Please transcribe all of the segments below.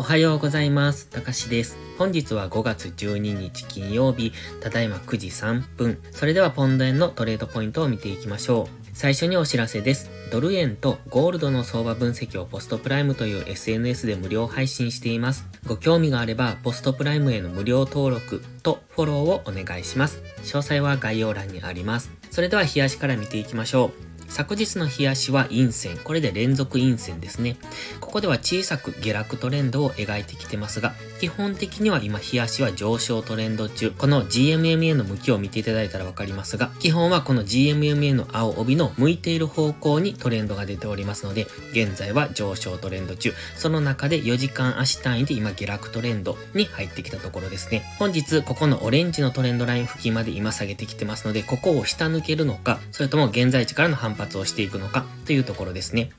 おはようございます。たかしです。本日は5月12日金曜日、ただいま9時3分。それではポンド円のトレードポイントを見ていきましょう。最初にお知らせです。ドル円とゴールドの相場分析をポストプライムという SNS で無料配信しています。ご興味があれば、ポストプライムへの無料登録とフォローをお願いします。詳細は概要欄にあります。それでは冷やしから見ていきましょう。昨日の冷やしは陰線。これで連続陰線ですね。ここでは小さく下落トレンドを描いてきてますが、基本的には今冷やしは上昇トレンド中。この GMMA の向きを見ていただいたらわかりますが、基本はこの GMMA の青帯の向いている方向にトレンドが出ておりますので、現在は上昇トレンド中。その中で4時間足単位で今下落トレンドに入ってきたところですね。本日、ここのオレンジのトレンドライン付近まで今下げてきてますので、ここを下抜けるのか、それとも現在地からの反発をしていくのかというところですね。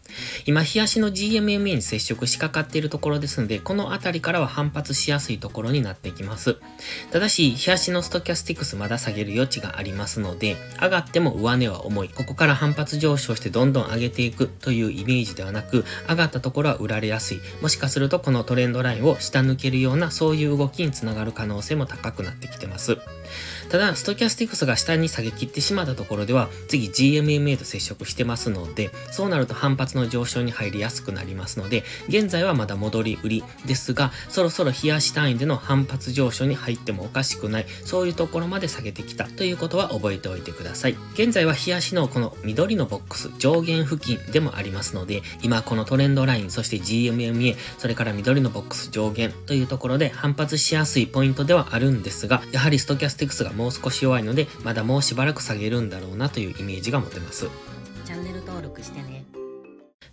今、日足の GMMA に接触しかかっているところですので、この辺りからは反発しやすいところになってきます。ただし、日足のストキャスティクスまだ下げる余地がありますので、上がっても上値は重い。ここから反発上昇してどんどん上げていくというイメージではなく、上がったところは売られやすい。もしかするとこのトレンドラインを下抜けるようなそういう動きにつながる可能性も高くなってきてます。ただ、ストキャスティクスが下に下げ切ってしまったところでは、次 GMMA と接触してますので、そうなると反発の上昇に入りやすくなりますので、現在はまだ戻り売りですが、そろそろ冷やし単位での反発上昇に入ってもおかしくない、そういうところまで下げてきたということは覚えておいてください。現在は冷やしのこの緑のボックス上限付近でもありますので、今このトレンドライン、そして GMMA、それから緑のボックス上限というところで反発しやすいポイントではあるんですが、やはりストキャスティクスがもう少し弱いので、まだもうしばらく下げるんだろうなというイメージが持てます。チャンネル登録してね。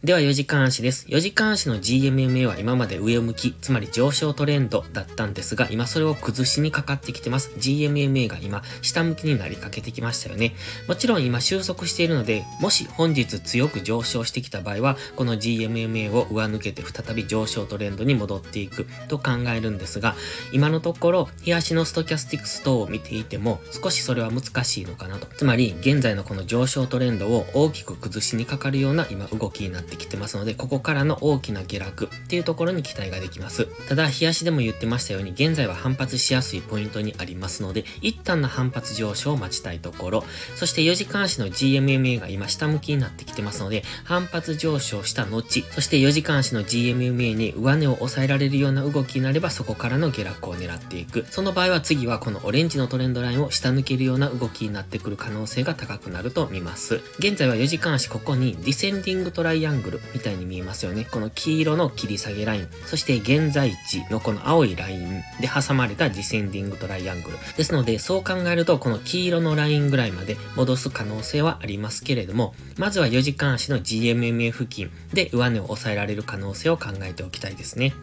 では4時間足です。4時間足の GMMA は今まで上向き、つまり上昇トレンドだったんですが、今それを崩しにかかってきてます。GMMA が今下向きになりかけてきましたよね。もちろん今収束しているので、もし本日強く上昇してきた場合は、この GMMA を上抜けて再び上昇トレンドに戻っていくと考えるんですが、今のところ、日足のストキャスティックス等を見ていても、少しそれは難しいのかなと。つまり、現在のこの上昇トレンドを大きく崩しにかかるような今動きになってってきてますので、ここからの大きな下落っていうところに期待ができます。ただ、日足でも言ってましたように、現在は反発しやすいポイントにありますので、一旦の反発上昇を待ちたいところ、そして4時間足の GMMA が今下向きになってきてますので、反発上昇した後、そして4時間足の GMMA に上値を抑えられるような動きになれば、そこからの下落を狙っていく。その場合は次はこのオレンジのトレンドラインを下抜けるような動きになってくる可能性が高くなると見ます。現在は4時間足ここにディセンディングトライアンングルみたいに見えますよね。この黄色の切り下げライン、そして現在地のこの青いラインで挟まれたディセンディングトライアングル。ですので、そう考えると、この黄色のラインぐらいまで戻す可能性はありますけれども、まずは4時間足の GMMA 付近で上値を抑えられる可能性を考えておきたいですね。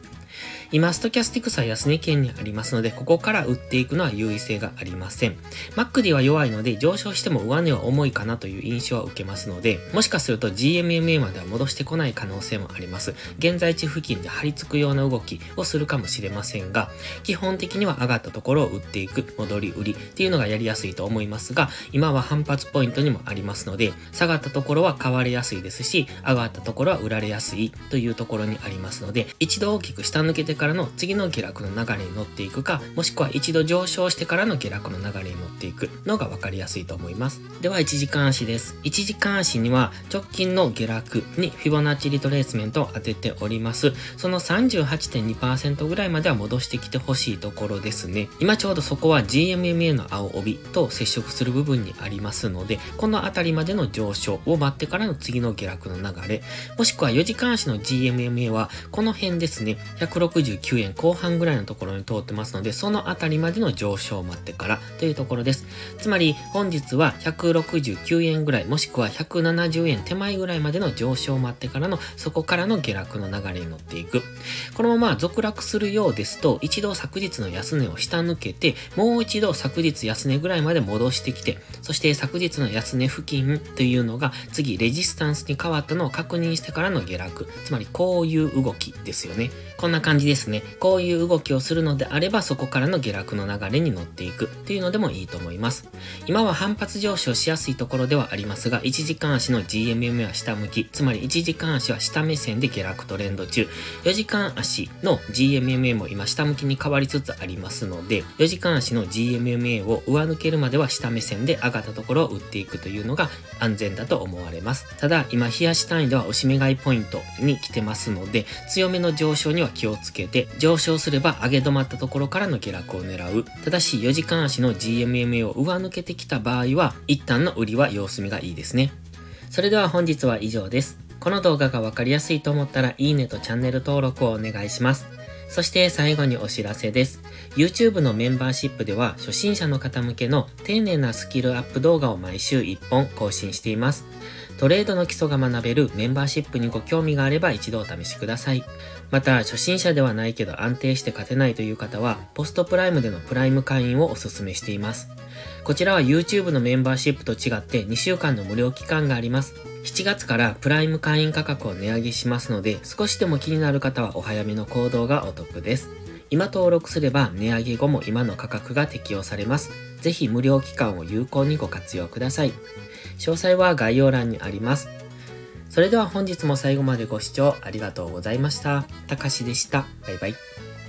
今、ストキャスティクスは安値圏にありますので、ここから売っていくのは優位性がありません。マックディは弱いので、上昇しても上値は重いかなという印象は受けますので、もしかすると GMMA までは戻してこない可能性もあります。現在地付近で張り付くような動きをするかもしれませんが、基本的には上がったところを売っていく、戻り売りっていうのがやりやすいと思いますが、今は反発ポイントにもありますので、下がったところは買われやすいですし、上がったところは売られやすいというところにありますので、一度大きく下抜けてからの次の下落の流れに乗っていくか、もしくは一度上昇してからの下落の流れに乗っていくのが分かりやすいと思います。では、1時間足です。1時間足には直近の下落にフィボナッチリトレースメントを当てております。その38.2%ぐらいまでは戻してきてほしいところですね。今ちょうどそこは GMMA の青帯と接触する部分にありますので、この辺りまでの上昇を待ってからの次の下落の流れ、もしくは4時間足の GMMA はこの辺ですね、169円後半ぐらいのところに通ってますので、そのあたりまでの上昇を待ってからというところです。つまり、本日は169円ぐらい、もしくは170円手前ぐらいまでの上昇を待ってからの、そこからの下落の流れに乗っていく。このまま続落するようですと、一度昨日の安値を下抜けて、もう一度昨日安値ぐらいまで戻してきて、そして昨日の安値付近というのが、次レジスタンスに変わったのを確認してからの下落。つまり、こういう動きですよね。こんな感じですね。こういう動きをするのであれば、そこからの下落の流れに乗っていくっていうのでもいいと思います。今は反発上昇しやすいところではありますが、1時間足の GMM は下向き、つまり1時間足は下目線で下落トレンド中、4時間足の GMMA も今下向きに変わりつつありますので、4時間足の GMMA を上抜けるまでは下目線で上がったところを打っていくというのが安全だと思われます。ただ、今、冷やし単位では押し目買いポイントに来てますので、強めの上昇には気ををつけて、上昇すれば上げ止まったところからの下落を狙う。ただし、4時間足の GMMA を上抜けてきた場合は、一旦の売りは様子見がいいですね。それでは本日は以上です。この動画がわかりやすいと思ったら、いいねとチャンネル登録をお願いします。そして最後にお知らせです。YouTube のメンバーシップでは初心者の方向けの丁寧なスキルアップ動画を毎週1本更新しています。トレードの基礎が学べるメンバーシップにご興味があれば一度お試しください。また、初心者ではないけど安定して勝てないという方は、ポストプライムでのプライム会員をお勧めしています。こちらは YouTube のメンバーシップと違って2週間の無料期間があります。7月からプライム会員価格を値上げしますので、少しでも気になる方はお早めの行動がお得です。今登録すれば値上げ後も今の価格が適用されます。ぜひ無料期間を有効にご活用ください。詳細は概要欄にあります。それでは本日も最後までご視聴ありがとうございました。たかしでした。バイバイ。